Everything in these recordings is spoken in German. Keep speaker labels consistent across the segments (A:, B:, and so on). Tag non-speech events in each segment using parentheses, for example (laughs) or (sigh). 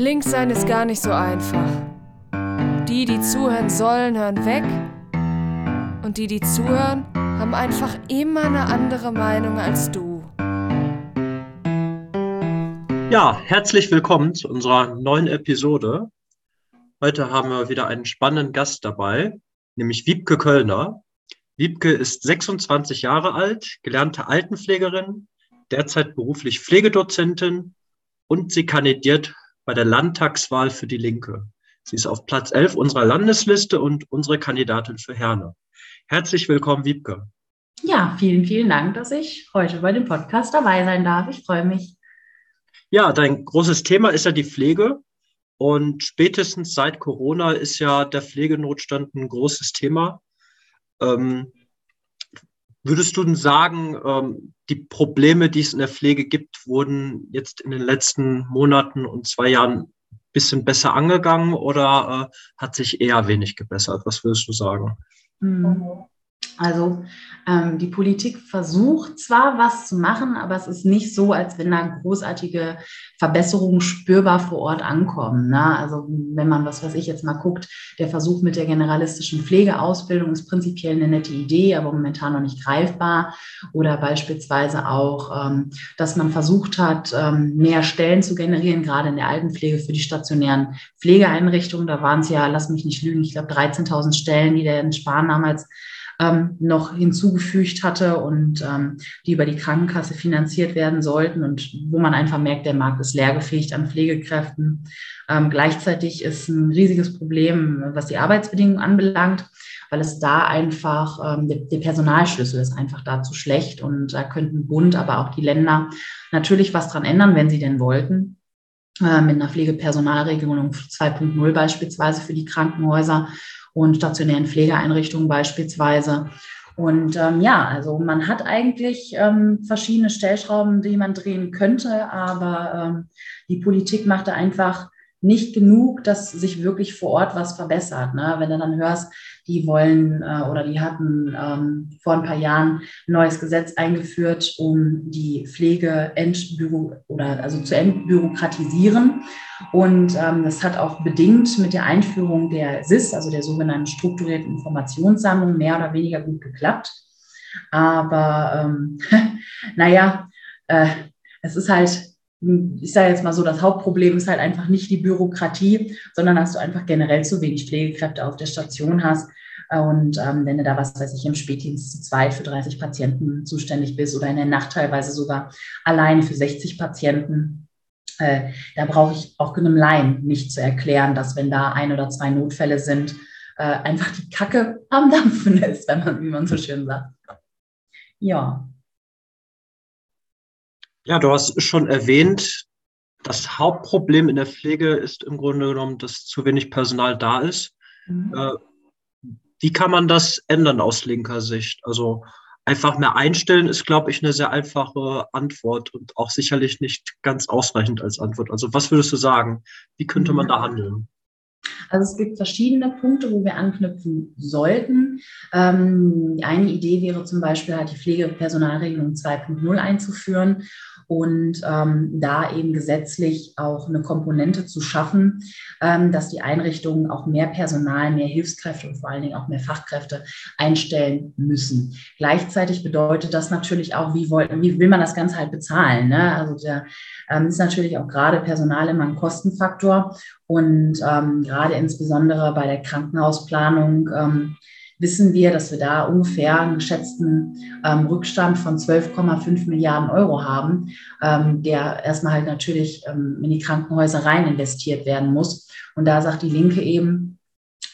A: Links sein ist gar nicht so einfach. Die, die zuhören sollen, hören weg. Und die, die zuhören, haben einfach immer eine andere Meinung als du.
B: Ja, herzlich willkommen zu unserer neuen Episode. Heute haben wir wieder einen spannenden Gast dabei, nämlich Wiebke Kölner. Wiebke ist 26 Jahre alt, gelernte Altenpflegerin, derzeit beruflich Pflegedozentin und sie kandidiert bei der Landtagswahl für die Linke. Sie ist auf Platz 11 unserer Landesliste und unsere Kandidatin für Herne. Herzlich willkommen, Wiebke.
C: Ja, vielen, vielen Dank, dass ich heute bei dem Podcast dabei sein darf. Ich freue mich.
B: Ja, dein großes Thema ist ja die Pflege. Und spätestens seit Corona ist ja der Pflegenotstand ein großes Thema. Ähm, würdest du denn sagen, ähm, die Probleme, die es in der Pflege gibt, wurden jetzt in den letzten Monaten und zwei Jahren ein bisschen besser angegangen oder äh, hat sich eher wenig gebessert? Was würdest du sagen?
C: Also ähm, die Politik versucht zwar was zu machen, aber es ist nicht so, als wenn da großartige Verbesserungen spürbar vor Ort ankommen. Ne? Also wenn man, was weiß ich, jetzt mal guckt, der Versuch mit der generalistischen Pflegeausbildung ist prinzipiell eine nette Idee, aber momentan noch nicht greifbar. Oder beispielsweise auch, ähm, dass man versucht hat, ähm, mehr Stellen zu generieren, gerade in der Altenpflege für die stationären Pflegeeinrichtungen. Da waren es ja, lass mich nicht lügen, ich glaube 13.000 Stellen, die der Spahn damals ähm, noch hinzugefügt hatte und ähm, die über die Krankenkasse finanziert werden sollten und wo man einfach merkt, der Markt ist leergefegt an Pflegekräften. Ähm, gleichzeitig ist ein riesiges Problem, was die Arbeitsbedingungen anbelangt, weil es da einfach, ähm, der, der Personalschlüssel ist einfach da zu schlecht und da könnten Bund, aber auch die Länder natürlich was dran ändern, wenn sie denn wollten äh, mit einer Pflegepersonalregelung 2.0 beispielsweise für die Krankenhäuser und stationären Pflegeeinrichtungen beispielsweise. Und ähm, ja, also man hat eigentlich ähm, verschiedene Stellschrauben, die man drehen könnte, aber ähm, die Politik macht da einfach nicht genug, dass sich wirklich vor Ort was verbessert. Ne? Wenn du dann hörst, die wollen äh, oder die hatten ähm, vor ein paar Jahren ein neues Gesetz eingeführt, um die Pflege entbüro oder also zu entbürokratisieren. Und ähm, das hat auch bedingt mit der Einführung der SIS, also der sogenannten strukturierten Informationssammlung, mehr oder weniger gut geklappt. Aber ähm, (laughs) naja, äh, es ist halt ich sage jetzt mal so, das Hauptproblem ist halt einfach nicht die Bürokratie, sondern dass du einfach generell zu wenig Pflegekräfte auf der Station hast. Und ähm, wenn du da, was weiß ich, im Spätdienst zu zweit für 30 Patienten zuständig bist oder in der Nacht teilweise sogar alleine für 60 Patienten, äh, da brauche ich auch einem Laien nicht zu erklären, dass wenn da ein oder zwei Notfälle sind, äh, einfach die Kacke am Dampfen ist, wenn man, wie man so schön sagt. Ja.
B: Ja, du hast schon erwähnt, das Hauptproblem in der Pflege ist im Grunde genommen, dass zu wenig Personal da ist. Mhm. Äh, wie kann man das ändern aus linker Sicht? Also einfach mehr einstellen ist, glaube ich, eine sehr einfache Antwort und auch sicherlich nicht ganz ausreichend als Antwort. Also was würdest du sagen? Wie könnte man da mhm. handeln?
C: Also es gibt verschiedene Punkte, wo wir anknüpfen sollten. Ähm, eine Idee wäre zum Beispiel halt die Pflegepersonalregelung 2.0 einzuführen und ähm, da eben gesetzlich auch eine Komponente zu schaffen, ähm, dass die Einrichtungen auch mehr Personal, mehr Hilfskräfte und vor allen Dingen auch mehr Fachkräfte einstellen müssen. Gleichzeitig bedeutet das natürlich auch, wie, wollen, wie will man das Ganze halt bezahlen? Ne? Also da ähm, ist natürlich auch gerade Personal immer ein Kostenfaktor und ähm, gerade insbesondere bei der Krankenhausplanung ähm, wissen wir, dass wir da ungefähr einen geschätzten ähm, Rückstand von 12,5 Milliarden Euro haben, ähm, der erstmal halt natürlich ähm, in die Krankenhäuser rein investiert werden muss. Und da sagt die Linke eben,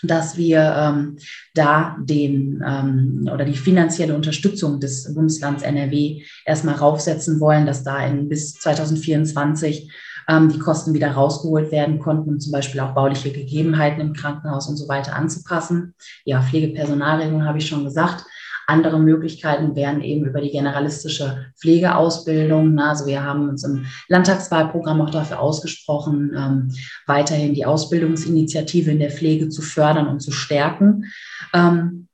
C: dass wir ähm, da den ähm, oder die finanzielle Unterstützung des Bundeslands NRW erstmal raufsetzen wollen, dass da in bis 2024 ähm, die Kosten wieder rausgeholt werden konnten, um zum Beispiel auch bauliche Gegebenheiten im Krankenhaus und so weiter anzupassen. Ja, Pflegepersonalregelung habe ich schon gesagt. Andere Möglichkeiten wären eben über die generalistische Pflegeausbildung. Also wir haben uns im Landtagswahlprogramm auch dafür ausgesprochen, ähm, weiterhin die Ausbildungsinitiative in der Pflege zu fördern und zu stärken. Ähm,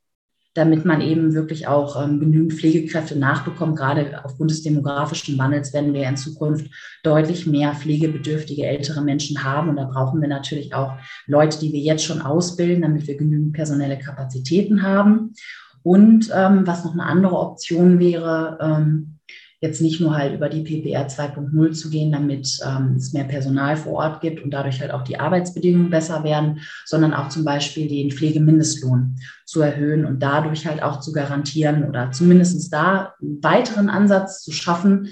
C: damit man eben wirklich auch ähm, genügend Pflegekräfte nachbekommt. Gerade aufgrund des demografischen Wandels werden wir in Zukunft deutlich mehr pflegebedürftige ältere Menschen haben. Und da brauchen wir natürlich auch Leute, die wir jetzt schon ausbilden, damit wir genügend personelle Kapazitäten haben. Und ähm, was noch eine andere Option wäre, ähm, jetzt nicht nur halt über die PPR 2.0 zu gehen, damit ähm, es mehr Personal vor Ort gibt und dadurch halt auch die Arbeitsbedingungen besser werden, sondern auch zum Beispiel den Pflegemindestlohn zu erhöhen und dadurch halt auch zu garantieren oder zumindest da einen weiteren Ansatz zu schaffen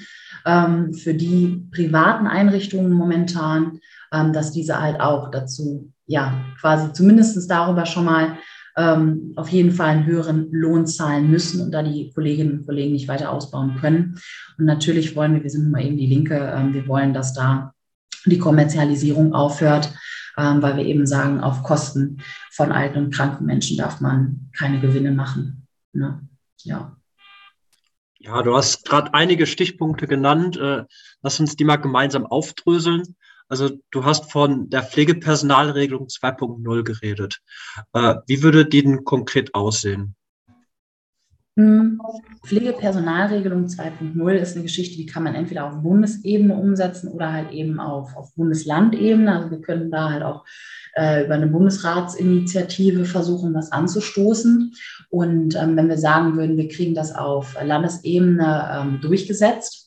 C: ähm, für die privaten Einrichtungen momentan, ähm, dass diese halt auch dazu, ja, quasi zumindest darüber schon mal ähm, auf jeden Fall einen höheren Lohn zahlen müssen und da die Kolleginnen und Kollegen nicht weiter ausbauen können. Und natürlich wollen wir, wir sind mal eben die Linke, ähm, wir wollen, dass da die Kommerzialisierung aufhört, ähm, weil wir eben sagen, auf Kosten von alten und kranken Menschen darf man keine Gewinne machen. Ne? Ja.
B: Ja, du hast gerade einige Stichpunkte genannt. Äh, lass uns die mal gemeinsam aufdröseln. Also du hast von der Pflegepersonalregelung 2.0 geredet. Äh, wie würde die denn konkret aussehen?
C: Hm, Pflegepersonalregelung 2.0 ist eine Geschichte, die kann man entweder auf Bundesebene umsetzen oder halt eben auf, auf Bundeslandebene. Also wir können da halt auch äh, über eine Bundesratsinitiative versuchen, was anzustoßen. Und ähm, wenn wir sagen würden, wir kriegen das auf Landesebene ähm, durchgesetzt,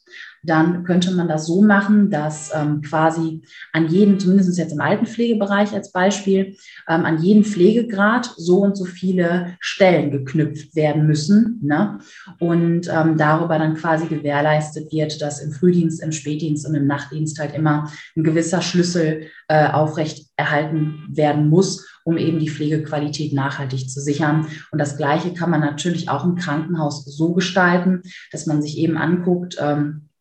C: dann könnte man das so machen, dass ähm, quasi an jeden, zumindest jetzt im Altenpflegebereich als Beispiel, ähm, an jeden Pflegegrad so und so viele Stellen geknüpft werden müssen. Ne? Und ähm, darüber dann quasi gewährleistet wird, dass im Frühdienst, im Spätdienst und im Nachtdienst halt immer ein gewisser Schlüssel äh, aufrecht erhalten werden muss, um eben die Pflegequalität nachhaltig zu sichern. Und das Gleiche kann man natürlich auch im Krankenhaus so gestalten, dass man sich eben anguckt, ähm, äh,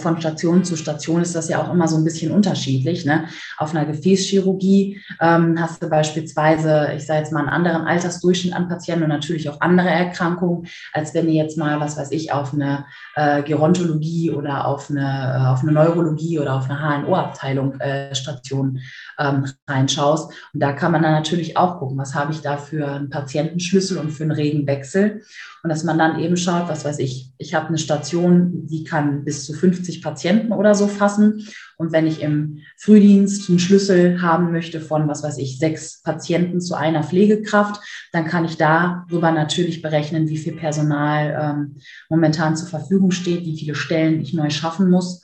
C: von Station zu Station ist das ja auch immer so ein bisschen unterschiedlich. Ne? Auf einer Gefäßchirurgie ähm, hast du beispielsweise, ich sage jetzt mal, einen anderen Altersdurchschnitt an Patienten und natürlich auch andere Erkrankungen, als wenn du jetzt mal, was weiß ich, auf eine äh, Gerontologie oder auf eine, äh, auf eine Neurologie oder auf eine HNO-Abteilung äh, Station ähm, reinschaust. Und da kann man dann natürlich auch gucken, was habe ich da für einen Patientenschlüssel und für einen regen Wechsel. Und dass man dann eben schaut, was weiß ich, ich habe eine Station, die kann bis zu 50 Patienten oder so fassen. Und wenn ich im Frühdienst einen Schlüssel haben möchte von, was weiß ich, sechs Patienten zu einer Pflegekraft, dann kann ich darüber natürlich berechnen, wie viel Personal ähm, momentan zur Verfügung steht, wie viele Stellen ich neu schaffen muss.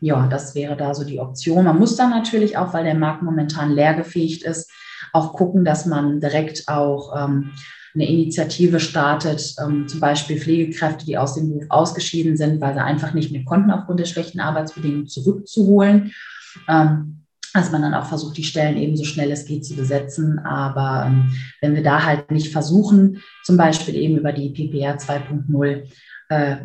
C: Ja, das wäre da so die Option. Man muss dann natürlich auch, weil der Markt momentan leergefähigt ist, auch gucken, dass man direkt auch ähm, eine Initiative startet, ähm, zum Beispiel Pflegekräfte, die aus dem Beruf ausgeschieden sind, weil sie einfach nicht mehr konnten aufgrund der schlechten Arbeitsbedingungen zurückzuholen. Ähm, dass man dann auch versucht, die Stellen eben so schnell es geht zu besetzen. Aber ähm, wenn wir da halt nicht versuchen, zum Beispiel eben über die PPR 2.0 äh,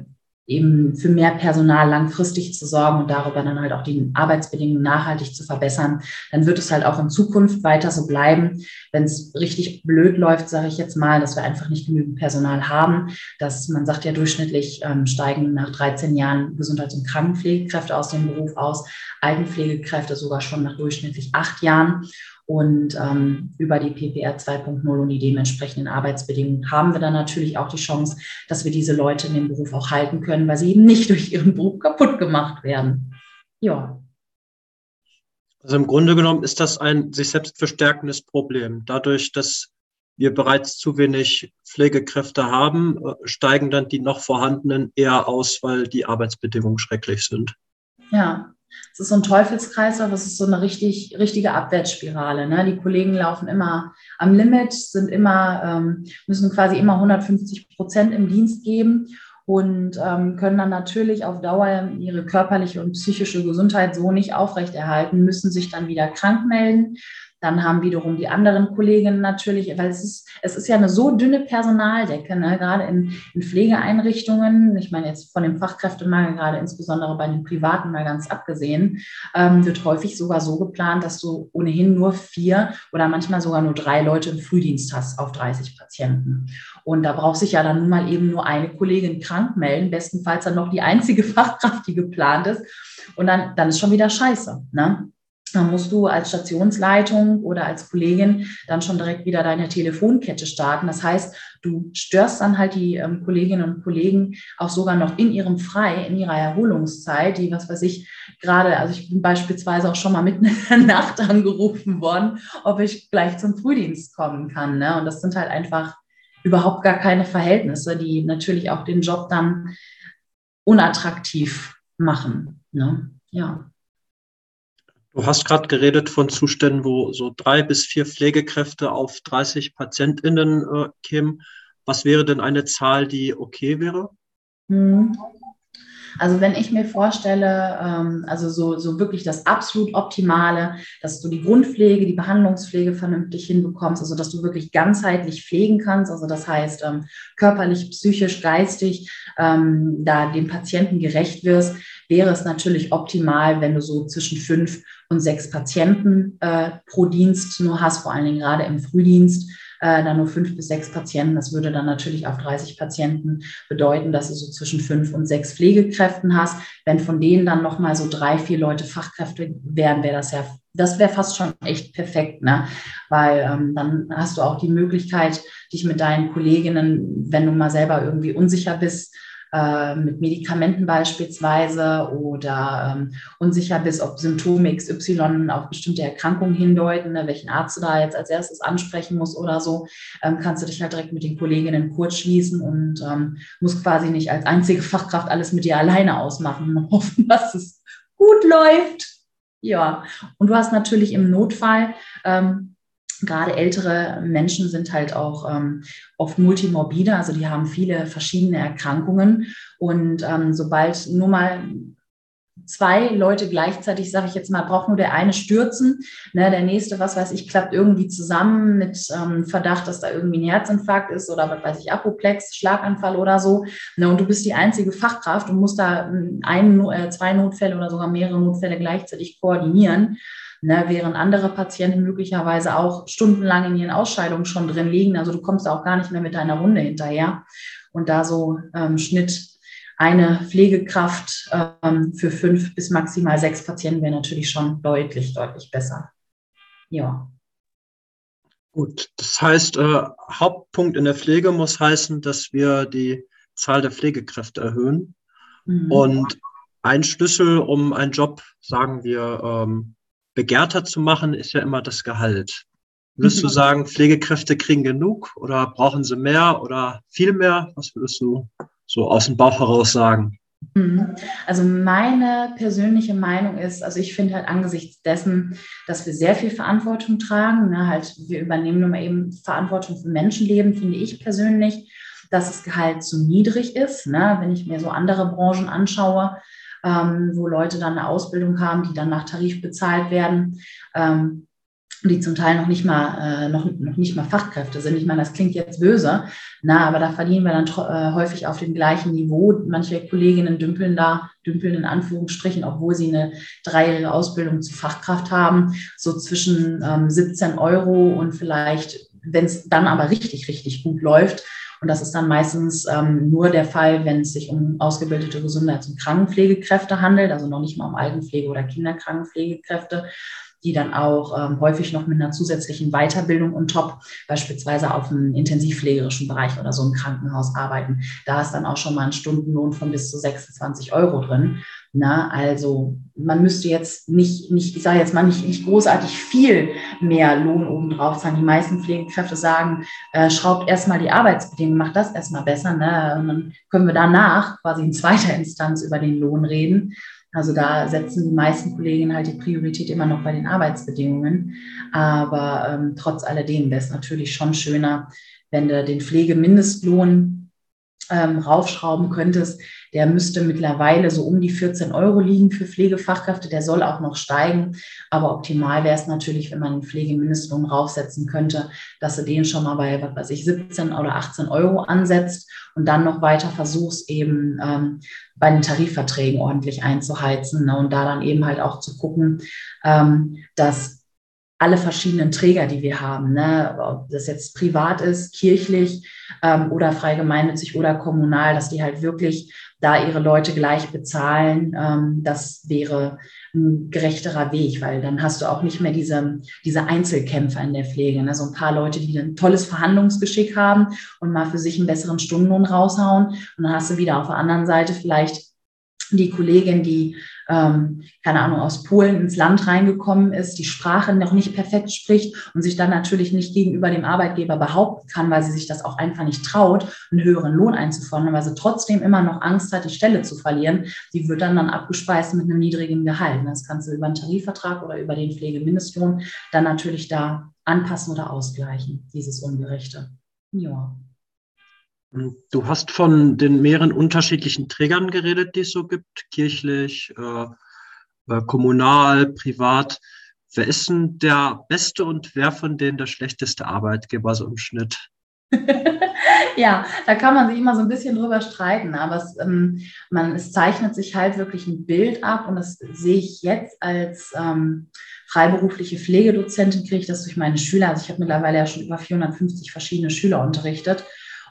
C: eben für mehr Personal langfristig zu sorgen und darüber dann halt auch die Arbeitsbedingungen nachhaltig zu verbessern, dann wird es halt auch in Zukunft weiter so bleiben. Wenn es richtig blöd läuft, sage ich jetzt mal, dass wir einfach nicht genügend Personal haben, dass man sagt ja durchschnittlich ähm, steigen nach 13 Jahren Gesundheits- und Krankenpflegekräfte aus dem Beruf aus, Altenpflegekräfte sogar schon nach durchschnittlich acht Jahren. Und ähm, über die PPR 2.0 und die dementsprechenden Arbeitsbedingungen haben wir dann natürlich auch die Chance, dass wir diese Leute in dem Beruf auch halten können, weil sie eben nicht durch ihren Beruf kaputt gemacht werden. Ja.
B: Also im Grunde genommen ist das ein sich selbst verstärkendes Problem. Dadurch, dass wir bereits zu wenig Pflegekräfte haben, äh, steigen dann die noch vorhandenen eher aus, weil die Arbeitsbedingungen schrecklich sind.
C: Ja, es ist so ein Teufelskreislauf, es ist so eine richtig, richtige Abwärtsspirale. Ne? Die Kollegen laufen immer am Limit, sind immer, ähm, müssen quasi immer 150 Prozent im Dienst geben und ähm, können dann natürlich auf Dauer ihre körperliche und psychische Gesundheit so nicht aufrechterhalten, müssen sich dann wieder krank melden, dann haben wiederum die anderen Kolleginnen natürlich, weil es ist, es ist ja eine so dünne Personaldecke, ne? gerade in, in Pflegeeinrichtungen, ich meine jetzt von dem Fachkräftemangel, gerade insbesondere bei den Privaten mal ganz abgesehen, ähm, wird häufig sogar so geplant, dass du ohnehin nur vier oder manchmal sogar nur drei Leute im Frühdienst hast auf 30 Patienten. Und da braucht sich ja dann nun mal eben nur eine Kollegin krank melden, bestenfalls dann noch die einzige (laughs) Fachkraft, die geplant ist. Und dann, dann ist schon wieder scheiße. Ne? Dann musst du als Stationsleitung oder als Kollegin dann schon direkt wieder deine Telefonkette starten. Das heißt, du störst dann halt die ähm, Kolleginnen und Kollegen auch sogar noch in ihrem Frei, in ihrer Erholungszeit, die, was weiß ich, gerade, also ich bin beispielsweise auch schon mal mitten (laughs) in der Nacht angerufen worden, ob ich gleich zum Frühdienst kommen kann. Ne? Und das sind halt einfach überhaupt gar keine Verhältnisse, die natürlich auch den Job dann unattraktiv machen. Ne? Ja.
B: Du hast gerade geredet von Zuständen, wo so drei bis vier Pflegekräfte auf 30 PatientInnen äh, kämen. Was wäre denn eine Zahl, die okay wäre?
C: Also wenn ich mir vorstelle, ähm, also so, so wirklich das absolut Optimale, dass du die Grundpflege, die Behandlungspflege vernünftig hinbekommst, also dass du wirklich ganzheitlich pflegen kannst, also das heißt ähm, körperlich, psychisch, geistig, ähm, da dem Patienten gerecht wirst, wäre es natürlich optimal, wenn du so zwischen fünf und sechs Patienten äh, pro Dienst nur hast, vor allen Dingen gerade im Frühdienst äh, dann nur fünf bis sechs Patienten. Das würde dann natürlich auf 30 Patienten bedeuten, dass du so zwischen fünf und sechs Pflegekräften hast. Wenn von denen dann nochmal so drei, vier Leute Fachkräfte wären, wäre das ja, das wäre fast schon echt perfekt, ne? Weil ähm, dann hast du auch die Möglichkeit, dich mit deinen Kolleginnen, wenn du mal selber irgendwie unsicher bist, äh, mit Medikamenten beispielsweise oder ähm, unsicher bist, ob Symptome XY auf bestimmte Erkrankungen hindeuten, ne, welchen Arzt du da jetzt als erstes ansprechen musst oder so, ähm, kannst du dich halt direkt mit den Kolleginnen kurz schließen und ähm, musst quasi nicht als einzige Fachkraft alles mit dir alleine ausmachen und (laughs) hoffen, dass es gut läuft. Ja, und du hast natürlich im Notfall ähm, gerade ältere Menschen sind halt auch ähm, oft multimorbide, also die haben viele verschiedene Erkrankungen. Und ähm, sobald nur mal zwei Leute gleichzeitig, sage ich jetzt mal, braucht nur der eine stürzen, ne, der nächste, was weiß ich, klappt irgendwie zusammen mit ähm, Verdacht, dass da irgendwie ein Herzinfarkt ist oder was weiß ich, Apoplex, Schlaganfall oder so. Ne, und du bist die einzige Fachkraft und musst da ähm, ein, äh, zwei Notfälle oder sogar mehrere Notfälle gleichzeitig koordinieren. Ne, während andere Patienten möglicherweise auch stundenlang in ihren Ausscheidungen schon drin liegen. Also du kommst auch gar nicht mehr mit deiner Runde hinterher. Und da so ähm, Schnitt eine Pflegekraft ähm, für fünf bis maximal sechs Patienten wäre natürlich schon deutlich, deutlich besser. Ja.
B: Gut, das heißt, äh, Hauptpunkt in der Pflege muss heißen, dass wir die Zahl der Pflegekräfte erhöhen. Mhm. Und ein Schlüssel, um einen Job, sagen wir, ähm, begehrter zu machen, ist ja immer das Gehalt. Würdest du mhm. sagen, Pflegekräfte kriegen genug oder brauchen sie mehr oder viel mehr? Was würdest du so aus dem Bauch heraus sagen?
C: Mhm. Also meine persönliche Meinung ist, also ich finde halt angesichts dessen, dass wir sehr viel Verantwortung tragen, ne, halt wir übernehmen nun mal eben Verantwortung für Menschenleben, finde ich persönlich, dass das Gehalt zu niedrig ist. Ne? Wenn ich mir so andere Branchen anschaue, ähm, wo Leute dann eine Ausbildung haben, die dann nach Tarif bezahlt werden. Ähm, die zum Teil noch nicht mal äh, noch, noch nicht mal Fachkräfte sind. Ich meine, das klingt jetzt böse, na, aber da verdienen wir dann äh, häufig auf dem gleichen Niveau. Manche Kolleginnen dümpeln da, dümpeln in Anführungsstrichen, obwohl sie eine dreijährige Ausbildung zur Fachkraft haben, so zwischen ähm, 17 Euro und vielleicht, wenn es dann aber richtig, richtig gut läuft, und das ist dann meistens ähm, nur der Fall, wenn es sich um ausgebildete Gesundheits- und Krankenpflegekräfte handelt, also noch nicht mal um Altenpflege- oder Kinderkrankenpflegekräfte, die dann auch ähm, häufig noch mit einer zusätzlichen Weiterbildung und top beispielsweise auf einem intensivpflegerischen Bereich oder so im Krankenhaus arbeiten. Da ist dann auch schon mal ein Stundenlohn von bis zu 26 Euro drin. Na, also man müsste jetzt nicht, nicht ich sage jetzt mal nicht, nicht großartig viel mehr Lohn obendrauf zahlen. Die meisten Pflegekräfte sagen, äh, schraubt erstmal die Arbeitsbedingungen, macht das erstmal besser. Ne? Und dann können wir danach quasi in zweiter Instanz über den Lohn reden. Also da setzen die meisten Kolleginnen halt die Priorität immer noch bei den Arbeitsbedingungen. Aber ähm, trotz alledem wäre es natürlich schon schöner, wenn du den Pflegemindestlohn ähm, raufschrauben könntest, der müsste mittlerweile so um die 14 Euro liegen für Pflegefachkräfte. Der soll auch noch steigen. Aber optimal wäre es natürlich, wenn man den Pflegemindestlohn raufsetzen könnte, dass du den schon mal bei, was weiß ich, 17 oder 18 Euro ansetzt und dann noch weiter versuchst, eben ähm, bei den Tarifverträgen ordentlich einzuheizen ne? und da dann eben halt auch zu gucken, ähm, dass alle verschiedenen Träger, die wir haben, ne? ob das jetzt privat ist, kirchlich ähm, oder frei gemeinnützig oder kommunal, dass die halt wirklich da ihre Leute gleich bezahlen. Ähm, das wäre ein gerechterer Weg, weil dann hast du auch nicht mehr diese, diese Einzelkämpfer in der Pflege. Ne? So ein paar Leute, die ein tolles Verhandlungsgeschick haben und mal für sich einen besseren Stundenlohn raushauen. Und dann hast du wieder auf der anderen Seite vielleicht die Kollegin, die, ähm, keine Ahnung, aus Polen ins Land reingekommen ist, die Sprache noch nicht perfekt spricht und sich dann natürlich nicht gegenüber dem Arbeitgeber behaupten kann, weil sie sich das auch einfach nicht traut, einen höheren Lohn einzufordern, weil sie trotzdem immer noch Angst hat, die Stelle zu verlieren, die wird dann dann abgespeist mit einem niedrigen Gehalt. Das kannst du über einen Tarifvertrag oder über den Pflegemindestlohn dann natürlich da anpassen oder ausgleichen, dieses Ungerechte. Ja.
B: Du hast von den mehreren unterschiedlichen Trägern geredet, die es so gibt, kirchlich, äh, äh, kommunal, privat. Wer ist denn der beste und wer von denen der schlechteste Arbeitgeber so im Schnitt? (laughs)
C: ja, da kann man sich immer so ein bisschen drüber streiten, aber es, ähm, man, es zeichnet sich halt wirklich ein Bild ab und das sehe ich jetzt als ähm, freiberufliche Pflegedozentin, kriege ich das durch meine Schüler. Also ich habe mittlerweile ja schon über 450 verschiedene Schüler unterrichtet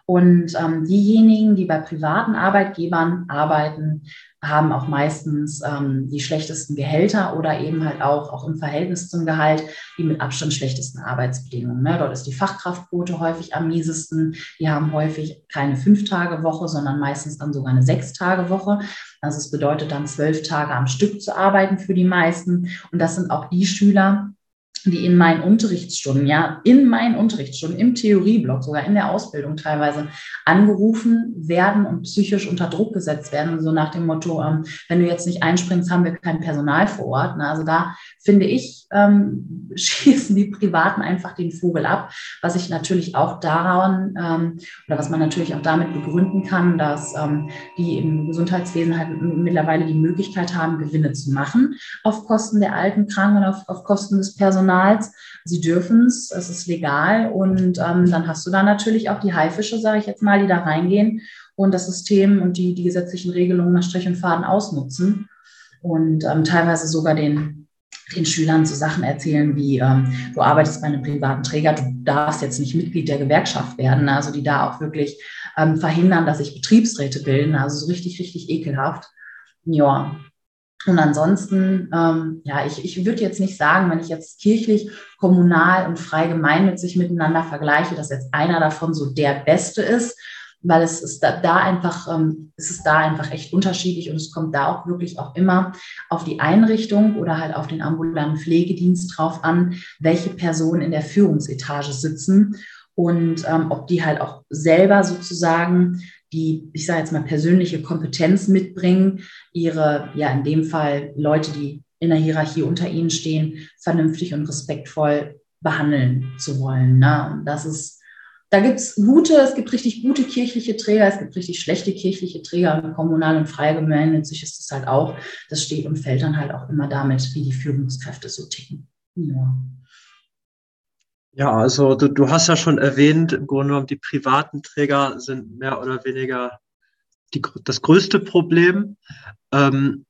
C: und ähm, diejenigen, die bei privaten Arbeitgebern arbeiten, haben auch meistens ähm, die schlechtesten Gehälter oder eben halt auch, auch im Verhältnis zum Gehalt die mit Abstand schlechtesten Arbeitsbedingungen. Ne? Dort ist die Fachkraftquote häufig am miesesten. Die haben häufig keine Fünf-Tage-Woche, sondern meistens dann sogar eine Sechs-Tage-Woche. Also es bedeutet dann zwölf Tage am Stück zu arbeiten für die meisten. Und das sind auch die Schüler, die in meinen Unterrichtsstunden, ja, in meinen Unterrichtsstunden, im Theorieblock, sogar in der Ausbildung teilweise angerufen werden und psychisch unter Druck gesetzt werden, so nach dem Motto, ähm, wenn du jetzt nicht einspringst, haben wir kein Personal vor Ort. Ne? Also da finde ich, ähm, (laughs) schießen die Privaten einfach den Vogel ab, was ich natürlich auch daran ähm, oder was man natürlich auch damit begründen kann, dass ähm, die im Gesundheitswesen halt mittlerweile die Möglichkeit haben, Gewinne zu machen auf Kosten der alten Kranken, auf, auf Kosten des Personals. Sie dürfen es, es ist legal und ähm, dann hast du da natürlich auch die Haifische, sage ich jetzt mal, die da reingehen und das System und die, die gesetzlichen Regelungen nach Strich und Faden ausnutzen und ähm, teilweise sogar den den Schülern so Sachen erzählen wie, ähm, du arbeitest bei einem privaten Träger, du darfst jetzt nicht Mitglied der Gewerkschaft werden, also die da auch wirklich ähm, verhindern, dass sich Betriebsräte bilden, also so richtig, richtig ekelhaft. Ja. Und ansonsten, ähm, ja, ich, ich würde jetzt nicht sagen, wenn ich jetzt kirchlich, kommunal und frei gemeinnützig miteinander vergleiche, dass jetzt einer davon so der Beste ist, weil es ist da, da einfach, ähm, es ist da einfach echt unterschiedlich und es kommt da auch wirklich auch immer auf die Einrichtung oder halt auf den ambulanten Pflegedienst drauf an, welche Personen in der Führungsetage sitzen und ähm, ob die halt auch selber sozusagen die, ich sage jetzt mal, persönliche Kompetenz mitbringen, ihre, ja, in dem Fall Leute, die in der Hierarchie unter ihnen stehen, vernünftig und respektvoll behandeln zu wollen. Ne? Und das ist da gibt es gute, es gibt richtig gute kirchliche Träger, es gibt richtig schlechte kirchliche Träger, kommunal und frei gemeinnützig ist es halt auch. Das steht und fällt dann halt auch immer damit, wie die Führungskräfte so ticken. Ja.
B: Ja, also du, du hast ja schon erwähnt, im Grunde genommen, die privaten Träger sind mehr oder weniger die, das größte Problem. Ähm,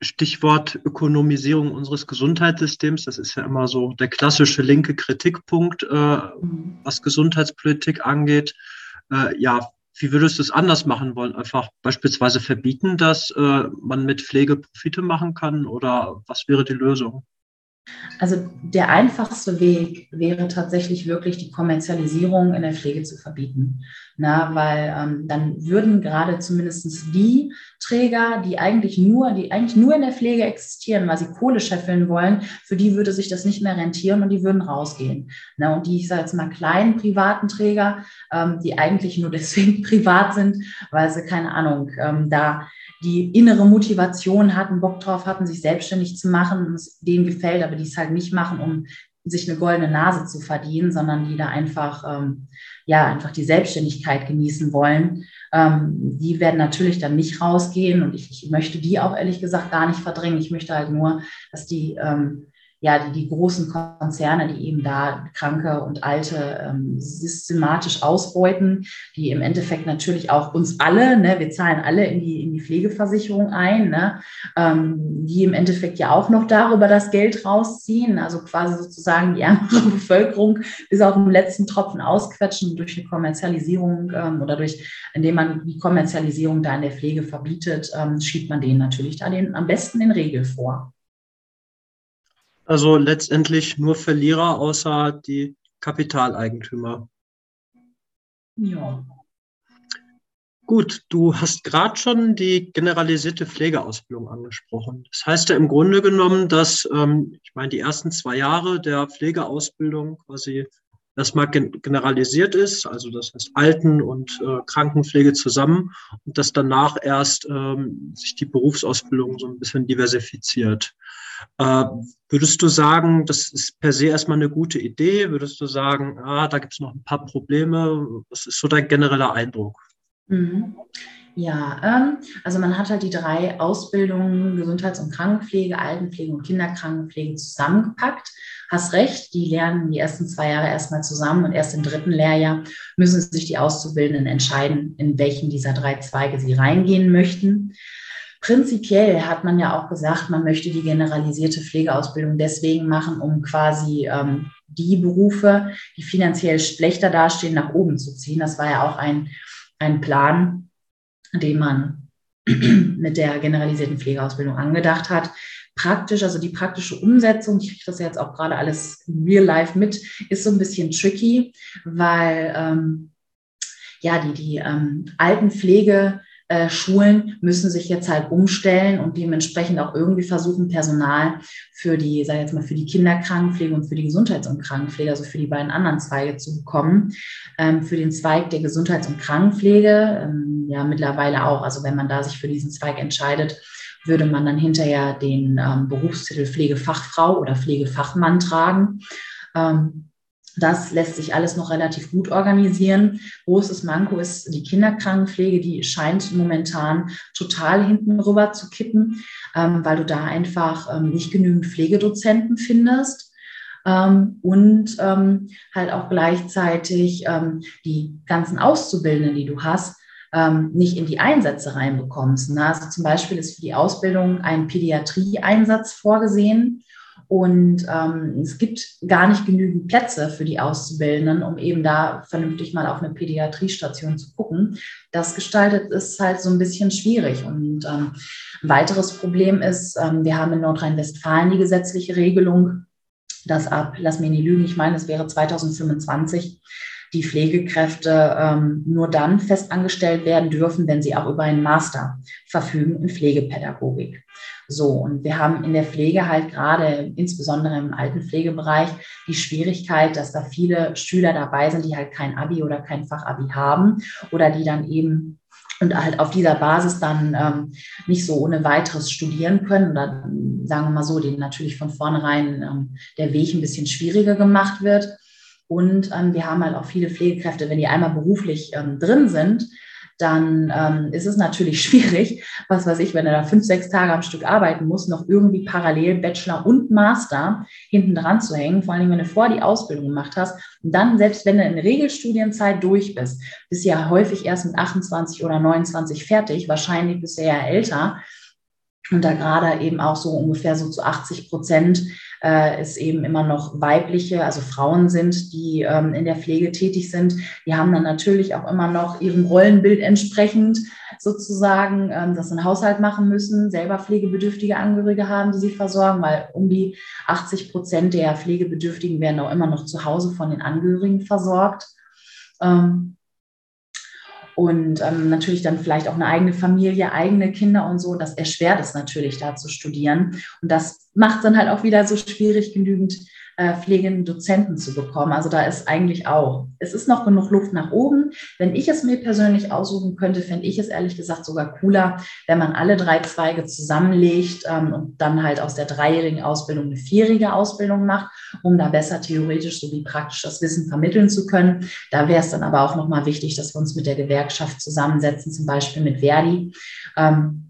B: Stichwort Ökonomisierung unseres Gesundheitssystems. Das ist ja immer so der klassische linke Kritikpunkt, äh, mhm. was Gesundheitspolitik angeht. Äh, ja, wie würdest du es anders machen wollen? Einfach beispielsweise verbieten, dass äh, man mit Pflege Profite machen kann oder was wäre die Lösung?
C: Also der einfachste Weg wäre tatsächlich wirklich die Kommerzialisierung in der Pflege zu verbieten. Na, weil ähm, dann würden gerade zumindest die Träger, die eigentlich nur, die eigentlich nur in der Pflege existieren, weil sie Kohle scheffeln wollen, für die würde sich das nicht mehr rentieren und die würden rausgehen. Na, und die, ich sage jetzt mal, kleinen privaten Träger, ähm, die eigentlich nur (laughs) deswegen privat sind, weil sie, keine Ahnung, ähm, da die innere Motivation hatten, Bock drauf hatten, sich selbstständig zu machen denen gefällt, aber die es halt nicht machen, um sich eine goldene Nase zu verdienen, sondern die da einfach, ähm, ja, einfach die Selbstständigkeit genießen wollen. Ähm, die werden natürlich dann nicht rausgehen und ich, ich, möchte die auch ehrlich gesagt gar nicht verdrängen. Ich möchte halt nur, dass die ähm, ja, die, die großen Konzerne, die eben da Kranke und Alte ähm, systematisch ausbeuten, die im Endeffekt natürlich auch uns alle, ne, wir zahlen alle in die, in die Pflegeversicherung ein, ne, ähm, die im Endeffekt ja auch noch darüber das Geld rausziehen, also quasi sozusagen die ärmere (laughs) Bevölkerung bis auf den letzten Tropfen ausquetschen durch eine Kommerzialisierung ähm, oder durch, indem man die Kommerzialisierung da in der Pflege verbietet, ähm, schiebt man denen natürlich da den, am besten den Regel vor.
B: Also letztendlich nur Verlierer außer die Kapitaleigentümer.
C: Ja.
B: Gut, du hast gerade schon die generalisierte Pflegeausbildung angesprochen. Das heißt ja im Grunde genommen, dass, ähm, ich meine, die ersten zwei Jahre der Pflegeausbildung quasi erstmal generalisiert ist, also das heißt Alten- und äh, Krankenpflege zusammen und dass danach erst ähm, sich die Berufsausbildung so ein bisschen diversifiziert. Äh, würdest du sagen, das ist per se erstmal eine gute Idee? Würdest du sagen, ah, da gibt es noch ein paar Probleme? Was ist so dein genereller Eindruck?
C: Mhm. Ja, ähm, also man hat halt die drei Ausbildungen Gesundheits- und Krankenpflege, Altenpflege und Kinderkrankenpflege zusammengepackt. Hast recht, die lernen die ersten zwei Jahre erstmal zusammen und erst im dritten Lehrjahr müssen sich die Auszubildenden entscheiden, in welchen dieser drei Zweige sie reingehen möchten. Prinzipiell hat man ja auch gesagt, man möchte die generalisierte Pflegeausbildung deswegen machen, um quasi ähm, die Berufe, die finanziell schlechter dastehen, nach oben zu ziehen. Das war ja auch ein, ein Plan, den man (clears throat) mit der generalisierten Pflegeausbildung angedacht hat. Praktisch, also die praktische Umsetzung, ich kriege das jetzt auch gerade alles in Real Life mit, ist so ein bisschen tricky, weil ähm, ja die, die ähm, Altenpflege äh, Schulen müssen sich jetzt halt umstellen und dementsprechend auch irgendwie versuchen, Personal für die, sag jetzt mal, für die Kinderkrankenpflege und für die Gesundheits- und Krankenpflege, also für die beiden anderen Zweige zu bekommen. Ähm, für den Zweig der Gesundheits- und Krankenpflege, ähm, ja, mittlerweile auch. Also wenn man da sich für diesen Zweig entscheidet, würde man dann hinterher den ähm, Berufstitel Pflegefachfrau oder Pflegefachmann tragen. Ähm, das lässt sich alles noch relativ gut organisieren. Großes Manko ist die Kinderkrankenpflege, die scheint momentan total hinten rüber zu kippen, ähm, weil du da einfach ähm, nicht genügend Pflegedozenten findest. Ähm, und ähm, halt auch gleichzeitig ähm, die ganzen Auszubildenden, die du hast, ähm, nicht in die Einsätze reinbekommst. Ne? Also zum Beispiel ist für die Ausbildung ein Pädiatrie-Einsatz vorgesehen. Und ähm, es gibt gar nicht genügend Plätze für die Auszubildenden, um eben da vernünftig mal auf eine Pädiatriestation zu gucken. Das gestaltet ist halt so ein bisschen schwierig. Und ähm, ein weiteres Problem ist, ähm, wir haben in Nordrhein-Westfalen die gesetzliche Regelung, dass ab, lass mich nicht lügen, ich meine, es wäre 2025, die Pflegekräfte ähm, nur dann festangestellt werden dürfen, wenn sie auch über einen Master verfügen in Pflegepädagogik. So, und wir haben in der Pflege halt gerade, insbesondere im Altenpflegebereich, die Schwierigkeit, dass da viele Schüler dabei sind, die halt kein Abi oder kein Fachabi haben oder die dann eben und halt auf dieser Basis dann ähm, nicht so ohne weiteres studieren können oder sagen wir mal so, denen natürlich von vornherein ähm, der Weg ein bisschen schwieriger gemacht wird. Und ähm, wir haben halt auch viele Pflegekräfte, wenn die einmal beruflich ähm, drin sind, dann ähm, ist es natürlich (laughs) schwierig, was weiß ich, wenn er da fünf, sechs Tage am Stück arbeiten muss, noch irgendwie parallel Bachelor und Master hinten dran zu hängen, vor allem wenn du vorher die Ausbildung gemacht hast und dann, selbst wenn du in Regelstudienzeit durch bist, bist du ja häufig erst mit 28 oder 29 fertig, wahrscheinlich bist du ja älter. Und da gerade eben auch so ungefähr so zu 80 Prozent äh, es eben immer noch weibliche, also Frauen sind, die ähm, in der Pflege tätig sind. Die haben dann natürlich auch immer noch ihrem Rollenbild entsprechend sozusagen ähm, das einen Haushalt machen müssen, selber pflegebedürftige Angehörige haben, die sie versorgen, weil um die 80 Prozent der Pflegebedürftigen werden auch immer noch zu Hause von den Angehörigen versorgt. Ähm, und ähm, natürlich dann vielleicht auch eine eigene Familie, eigene Kinder und so. Das erschwert es natürlich, da zu studieren. Und das macht dann halt auch wieder so schwierig, genügend äh, pflegenden Dozenten zu bekommen. Also da ist eigentlich auch, es ist noch genug Luft nach oben. Wenn ich es mir persönlich aussuchen könnte, fände ich es ehrlich gesagt sogar cooler, wenn man alle drei Zweige zusammenlegt ähm, und dann halt aus der dreijährigen Ausbildung eine vierjährige Ausbildung macht, um da besser theoretisch sowie praktisch das Wissen vermitteln zu können. Da wäre es dann aber auch nochmal wichtig, dass wir uns mit der Gewerkschaft zusammensetzen, zum Beispiel mit Verdi. Ähm,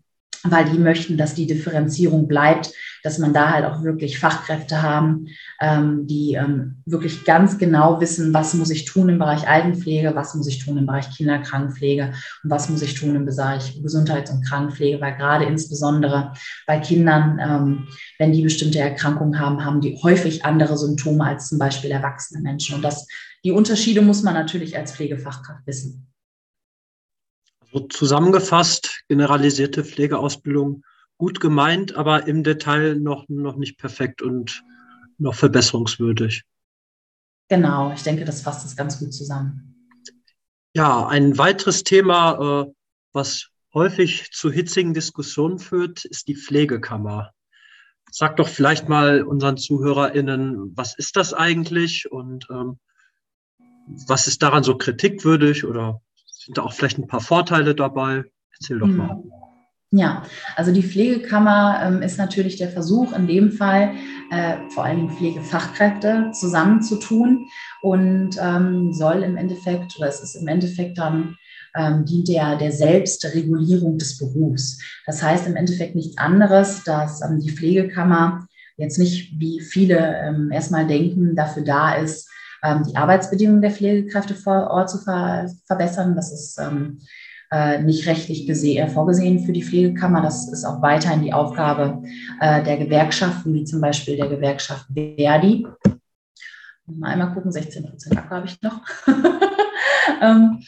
C: weil die möchten, dass die Differenzierung bleibt, dass man da halt auch wirklich Fachkräfte haben, ähm, die ähm, wirklich ganz genau wissen, was muss ich tun im Bereich Altenpflege, was muss ich tun im Bereich Kinderkrankenpflege und was muss ich tun im Bereich Gesundheits- und Krankenpflege, weil gerade insbesondere bei Kindern, ähm, wenn die bestimmte Erkrankungen haben, haben die häufig andere Symptome als zum Beispiel erwachsene Menschen. Und das, die Unterschiede muss man natürlich als Pflegefachkraft wissen.
B: So zusammengefasst, generalisierte Pflegeausbildung gut gemeint, aber im Detail noch, noch nicht perfekt und noch verbesserungswürdig.
C: Genau, ich denke, das fasst es ganz gut zusammen.
B: Ja, ein weiteres Thema, äh, was häufig zu hitzigen Diskussionen führt, ist die Pflegekammer. Sag doch vielleicht mal unseren ZuhörerInnen, was ist das eigentlich und ähm, was ist daran so kritikwürdig oder sind da auch vielleicht ein paar Vorteile dabei? Erzähl doch mal. Hm.
C: Ja, also die Pflegekammer ähm, ist natürlich der Versuch, in dem Fall äh, vor Dingen Pflegefachkräfte zusammenzutun und ähm, soll im Endeffekt, oder es ist im Endeffekt dann, ähm, dient der, der Selbstregulierung des Berufs. Das heißt im Endeffekt nichts anderes, dass ähm, die Pflegekammer jetzt nicht, wie viele ähm, erstmal denken, dafür da ist, die Arbeitsbedingungen der Pflegekräfte vor Ort zu ver verbessern. Das ist ähm, äh, nicht rechtlich äh, vorgesehen für die Pflegekammer. Das ist auch weiterhin die Aufgabe äh, der Gewerkschaften, wie zum Beispiel der Gewerkschaft Verdi. Mal einmal gucken, 16 Prozent Akku habe ich noch. (laughs) ähm,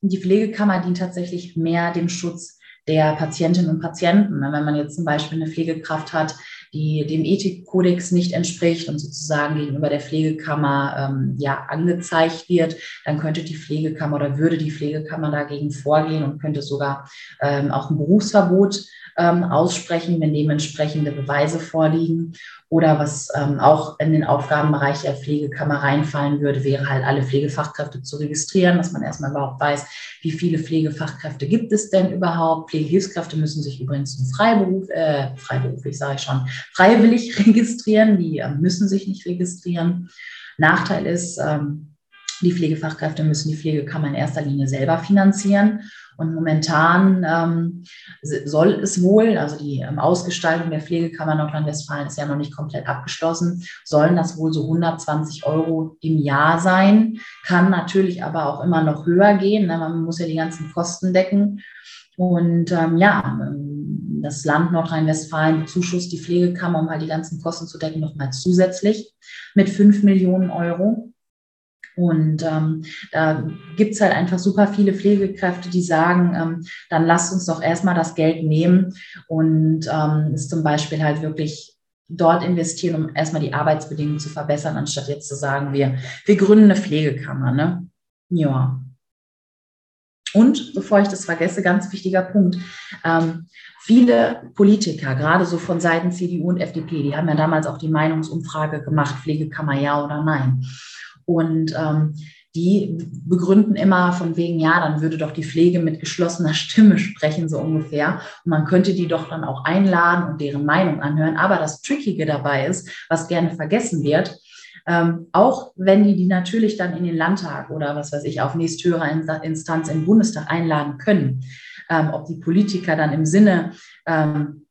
C: die Pflegekammer dient tatsächlich mehr dem Schutz der Patientinnen und Patienten. Wenn man jetzt zum Beispiel eine Pflegekraft hat, die dem Ethikkodex nicht entspricht und sozusagen gegenüber der Pflegekammer ähm, ja angezeigt wird, dann könnte die Pflegekammer oder würde die Pflegekammer dagegen vorgehen und könnte sogar ähm, auch ein Berufsverbot ähm, aussprechen, wenn dementsprechende Beweise vorliegen. Oder was ähm, auch in den Aufgabenbereich der Pflegekammer reinfallen würde, wäre halt alle Pflegefachkräfte zu registrieren, dass man erstmal überhaupt weiß, wie viele Pflegefachkräfte gibt es denn überhaupt. Pflegehilfskräfte müssen sich übrigens zum Freiberuf, äh, freiberuflich sage ich schon, freiwillig (laughs) registrieren. Die äh, müssen sich nicht registrieren. Nachteil ist, ähm, die Pflegefachkräfte müssen die Pflegekammer in erster Linie selber finanzieren. Und momentan ähm, soll es wohl, also die ähm, Ausgestaltung der Pflegekammer Nordrhein-Westfalen ist ja noch nicht komplett abgeschlossen, sollen das wohl so 120 Euro im Jahr sein, kann natürlich aber auch immer noch höher gehen. Ne? Man muss ja die ganzen Kosten decken. Und ähm, ja, ähm, das Land Nordrhein-Westfalen bezuschusst die Pflegekammer, um halt die ganzen Kosten zu decken, nochmal zusätzlich mit 5 Millionen Euro. Und ähm, da gibt es halt einfach super viele Pflegekräfte, die sagen, ähm, dann lasst uns doch erstmal das Geld nehmen und ähm, es zum Beispiel halt wirklich dort investieren, um erstmal die Arbeitsbedingungen zu verbessern, anstatt jetzt zu sagen, wir, wir gründen eine Pflegekammer. Ne? Ja. Und bevor ich das vergesse, ganz wichtiger Punkt. Ähm, viele Politiker, gerade so von Seiten CDU und FDP, die haben ja damals auch die Meinungsumfrage gemacht, Pflegekammer ja oder nein. Und ähm, die begründen immer von wegen, ja, dann würde doch die Pflege mit geschlossener Stimme sprechen, so ungefähr. Und man könnte die doch dann auch einladen und deren Meinung anhören. Aber das Trickige dabei ist, was gerne vergessen wird, ähm, auch wenn die die natürlich dann in den Landtag oder was weiß ich auf nächsthöherer Instanz im Bundestag einladen können, ähm, ob die Politiker dann im Sinne ähm,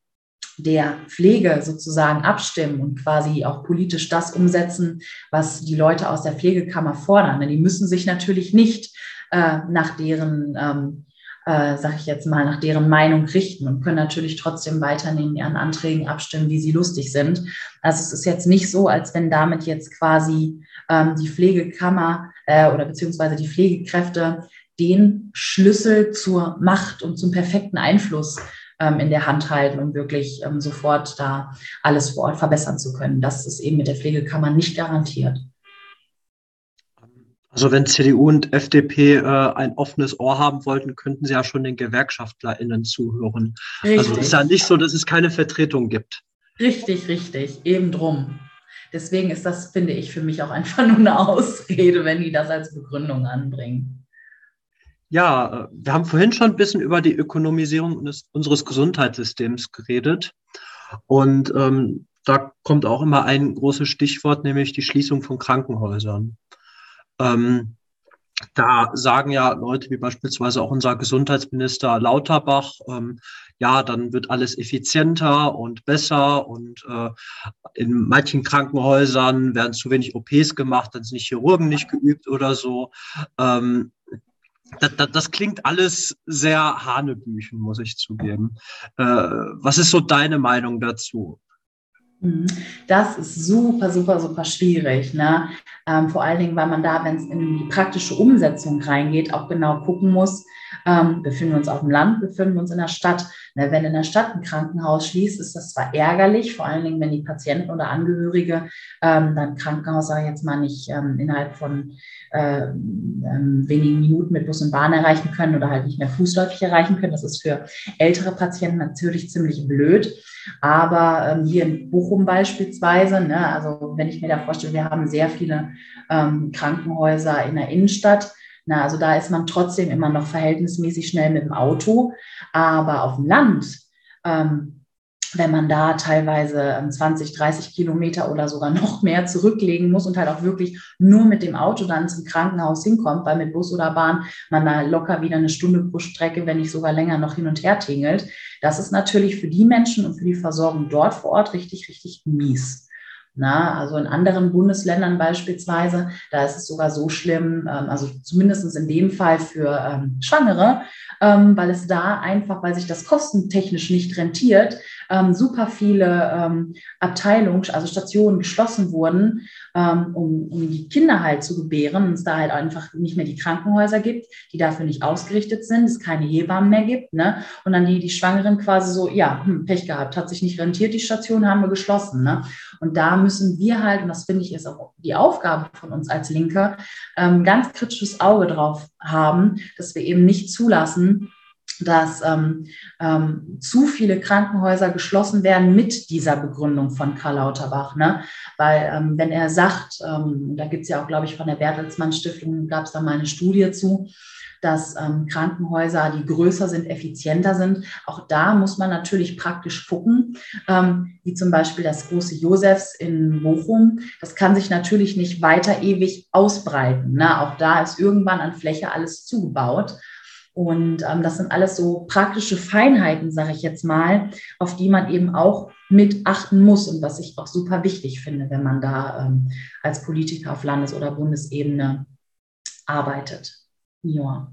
C: der Pflege sozusagen abstimmen und quasi auch politisch das umsetzen, was die Leute aus der Pflegekammer fordern. Denn die müssen sich natürlich nicht äh, nach deren, ähm, äh, sag ich jetzt mal, nach deren Meinung richten und können natürlich trotzdem weiterhin in ihren Anträgen abstimmen, wie sie lustig sind. Also es ist jetzt nicht so, als wenn damit jetzt quasi ähm, die Pflegekammer äh, oder beziehungsweise die Pflegekräfte den Schlüssel zur Macht und zum perfekten Einfluss in der Hand halten, um wirklich ähm, sofort da alles vor Ort verbessern zu können. Das ist eben mit der Pflegekammer nicht garantiert.
B: Also wenn CDU und FDP äh, ein offenes Ohr haben wollten, könnten sie ja schon den GewerkschaftlerInnen zuhören. Richtig. Also es ist ja nicht so, dass es keine Vertretung gibt.
C: Richtig, richtig, eben drum. Deswegen ist das, finde ich, für mich auch einfach nur eine (laughs) Ausrede, wenn die das als Begründung anbringen.
B: Ja, äh, wir haben vorhin schon ein bisschen über die Ökonomisierung unseres, Gesundheitssystems geredet. Und ähm, da kommt auch immer ein großes Stichwort, nämlich die Schließung von Krankenhäusern. Ähm, da sagen ja Leute wie beispielsweise auch unser Gesundheitsminister Lauterbach, ähm, ja, dann wird alles effizienter und besser und äh, in manchen Krankenhäusern werden zu wenig OPs gemacht, dann sind die Chirurgen nicht geübt oder so. Ähm, das, das, das, klingt alles sehr Hanebüchen, muss ich zugeben. Äh, was ist so deine Meinung dazu?
C: Mhm. Das ist super, super, super schwierig. Ne? Ähm, vor allen Dingen, weil man da, wenn es in die praktische Umsetzung reingeht, auch genau gucken muss, ähm, befinden wir uns auf dem Land, befinden wir uns in der Stadt. Ne? Wenn in der Stadt ein Krankenhaus schließt, ist das zwar ärgerlich, vor allen Dingen, wenn die Patienten oder Angehörige ähm, dann Krankenhaus, sage ich jetzt mal, nicht ähm, innerhalb von äh, ähm, wenigen Minuten mit Bus und Bahn erreichen können oder halt nicht mehr fußläufig erreichen können. Das ist für ältere Patienten natürlich ziemlich blöd. Aber ähm, hier in Bochum beispielsweise, ne, also wenn ich mir da vorstelle, wir haben sehr viele ähm, Krankenhäuser in der Innenstadt. Na, also da ist man trotzdem immer noch verhältnismäßig schnell mit dem Auto. Aber auf dem Land, ähm, wenn man da teilweise 20, ähm, 30 Kilometer oder sogar noch mehr zurücklegen muss und halt auch wirklich nur mit dem Auto dann zum Krankenhaus hinkommt, weil mit Bus oder Bahn man da locker wieder eine Stunde pro Strecke, wenn nicht sogar länger noch hin und her tingelt. Das ist natürlich für die Menschen und für die Versorgung dort vor Ort richtig, richtig mies. Na, also in anderen Bundesländern beispielsweise, da ist es sogar so schlimm, ähm, also zumindest in dem Fall für ähm, Schwangere, ähm, weil es da einfach, weil sich das kostentechnisch nicht rentiert, ähm, super viele ähm, Abteilungen, also Stationen geschlossen wurden, ähm, um, um die Kinder halt zu gebären und es da halt einfach nicht mehr die Krankenhäuser gibt, die dafür nicht ausgerichtet sind, es keine Hebammen mehr gibt. Ne? Und dann die, die Schwangeren quasi so, ja, hm, Pech gehabt, hat sich nicht rentiert, die Station haben wir geschlossen. Ne? Und da müssen wir halt, und das finde ich ist auch die Aufgabe von uns als Linke, ähm, ganz kritisches Auge drauf haben, dass wir eben nicht zulassen, dass ähm, ähm, zu viele Krankenhäuser geschlossen werden mit dieser Begründung von Karl Lauterbach. Ne? Weil ähm, wenn er sagt, ähm, da gibt es ja auch, glaube ich, von der Bertelsmann Stiftung, gab es da mal eine Studie zu, dass ähm, Krankenhäuser, die größer sind, effizienter sind. Auch da muss man natürlich praktisch gucken, ähm, wie zum Beispiel das große Josefs in Bochum. Das kann sich natürlich nicht weiter ewig ausbreiten. Ne? Auch da ist irgendwann an Fläche alles zugebaut. Und ähm, das sind alles so praktische Feinheiten, sage ich jetzt mal, auf die man eben auch mit achten muss und was ich auch super wichtig finde, wenn man da ähm, als Politiker auf Landes- oder Bundesebene arbeitet. Ja.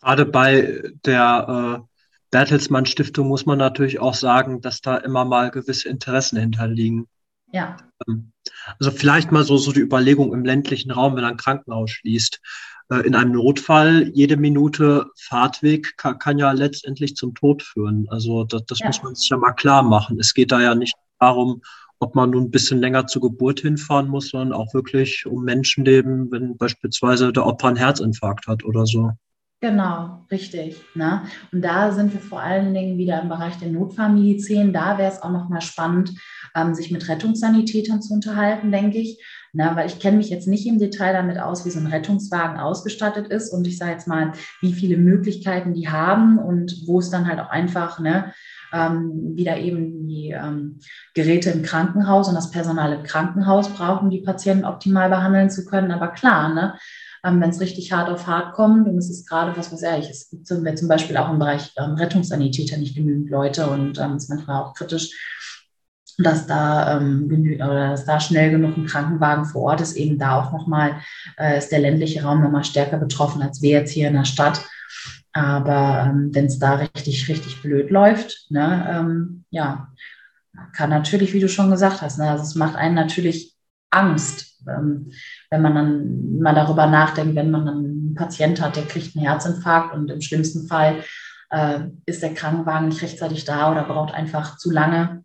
B: Gerade bei der äh, Bertelsmann Stiftung muss man natürlich auch sagen, dass da immer mal gewisse Interessen hinterliegen.
C: Ja.
B: Ähm, also vielleicht mal so, so die Überlegung im ländlichen Raum, wenn ein Krankenhaus schließt. Äh, in einem Notfall, jede Minute Fahrtweg kann, kann ja letztendlich zum Tod führen. Also das, das ja. muss man sich ja mal klar machen. Es geht da ja nicht darum, ob man nun ein bisschen länger zur Geburt hinfahren muss, sondern auch wirklich um Menschenleben, wenn beispielsweise der Opfer einen Herzinfarkt hat oder so.
C: Genau, richtig. Ne? Und da sind wir vor allen Dingen wieder im Bereich der Notfallmedizin. Da wäre es auch nochmal spannend, ähm, sich mit Rettungssanitätern zu unterhalten, denke ich. Ne? Weil ich kenne mich jetzt nicht im Detail damit aus, wie so ein Rettungswagen ausgestattet ist. Und ich sage jetzt mal, wie viele Möglichkeiten die haben und wo es dann halt auch einfach ne, ähm, wieder eben die ähm, Geräte im Krankenhaus und das Personal im Krankenhaus brauchen, die Patienten optimal behandeln zu können. Aber klar, ne? ähm, wenn es richtig hart auf hart kommt. Und es ist gerade, was weiß ich, es gibt zum, zum Beispiel auch im Bereich ähm, Rettungssanitäter nicht genügend Leute und ähm, ist manchmal auch kritisch, dass da, ähm, oder dass da schnell genug ein Krankenwagen vor Ort ist. Eben da auch nochmal äh, ist der ländliche Raum nochmal stärker betroffen als wir jetzt hier in der Stadt. Aber ähm, wenn es da richtig, richtig blöd läuft, ne, ähm, ja, kann natürlich, wie du schon gesagt hast, ne, also es macht einen natürlich Angst, ähm, wenn man dann mal darüber nachdenkt, wenn man dann einen Patient hat, der kriegt einen Herzinfarkt und im schlimmsten Fall äh, ist der Krankenwagen nicht rechtzeitig da oder braucht einfach zu lange,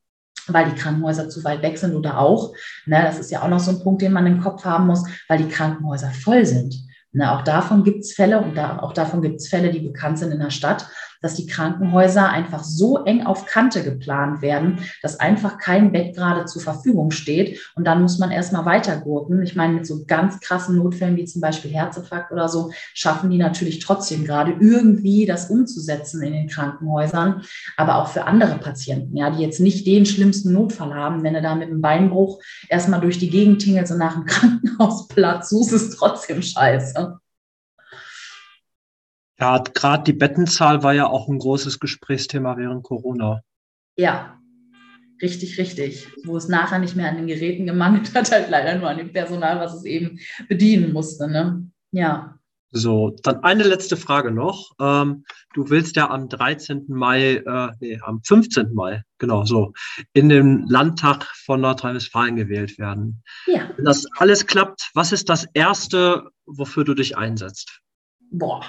C: weil die Krankenhäuser zu weit weg sind oder auch, ne, das ist ja auch noch so ein Punkt, den man im Kopf haben muss, weil die Krankenhäuser voll sind. Ne, auch davon gibt es Fälle und da, auch davon gibt es Fälle, die bekannt sind in der Stadt, dass die Krankenhäuser einfach so eng auf Kante geplant werden, dass einfach kein Bett gerade zur Verfügung steht. Und dann muss man erstmal weitergurken. Ich meine, mit so ganz krassen Notfällen wie zum Beispiel Herzinfarkt oder so, schaffen die natürlich trotzdem gerade irgendwie das umzusetzen in den Krankenhäusern. Aber auch für andere Patienten, ja, die jetzt nicht den schlimmsten Notfall haben, wenn du da mit einem Beinbruch erstmal durch die Gegend tingelst und nach einem (laughs) Krankenhausplatz suchst, ist trotzdem scheiße.
B: Ja, gerade die Bettenzahl war ja auch ein großes Gesprächsthema während Corona.
C: Ja, richtig, richtig. Wo es nachher nicht mehr an den Geräten gemangelt hat, halt leider nur an dem Personal, was es eben bedienen musste. Ne? Ja.
B: So, dann eine letzte Frage noch. Ähm, du willst ja am 13. Mai, äh, nee, am 15. Mai, genau so, in den Landtag von Nordrhein-Westfalen gewählt werden. Ja. Wenn das alles klappt, was ist das Erste, wofür du dich einsetzt?
C: Boah,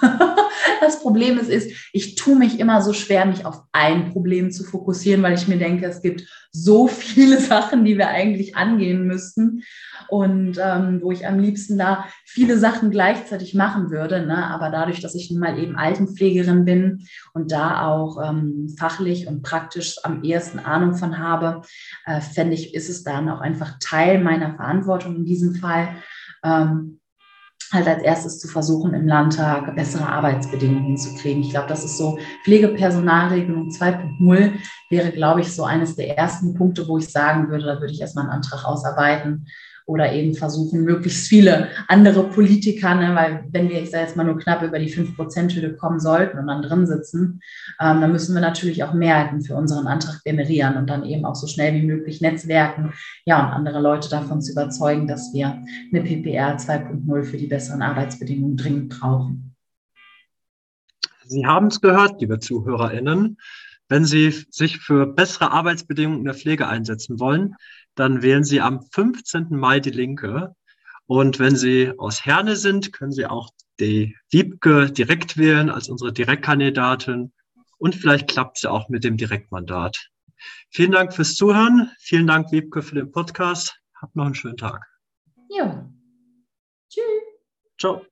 C: (laughs) das Problem ist, ist, ich tue mich immer so schwer, mich auf ein Problem zu fokussieren, weil ich mir denke, es gibt so viele (laughs) Sachen, die wir eigentlich angehen müssten und ähm, wo ich am liebsten da viele Sachen gleichzeitig machen würde. Ne? Aber dadurch, dass ich nun mal eben Altenpflegerin bin und da auch ähm, fachlich und praktisch am ehesten Ahnung von habe, äh, fände ich, ist es dann auch einfach Teil meiner Verantwortung in diesem Fall. Ähm, halt als erstes zu versuchen, im Landtag bessere Arbeitsbedingungen zu kriegen. Ich glaube, das ist so Pflegepersonalregelung 2.0 wäre, glaube ich, so eines der ersten Punkte, wo ich sagen würde, da würde ich erstmal einen Antrag ausarbeiten, oder eben versuchen, möglichst viele andere Politiker, ne, weil wenn wir, ich sage jetzt mal, nur knapp über die 5%-Hürde kommen sollten und dann drin sitzen, ähm, dann müssen wir natürlich auch Mehrheiten für unseren Antrag generieren und dann eben auch so schnell wie möglich netzwerken, ja, und andere Leute davon zu überzeugen, dass wir eine PPR 2.0 für die besseren Arbeitsbedingungen dringend brauchen.
B: Sie haben es gehört, liebe ZuhörerInnen. Wenn Sie sich für bessere Arbeitsbedingungen in der Pflege einsetzen wollen, dann wählen Sie am 15. Mai die Linke. Und wenn Sie aus Herne sind, können Sie auch die Wiebke direkt wählen als unsere Direktkandidatin. Und vielleicht klappt ja auch mit dem Direktmandat. Vielen Dank fürs Zuhören. Vielen Dank, Wiebke, für den Podcast. Habt noch einen schönen Tag.
C: Ja. Tschüss.
B: Ciao.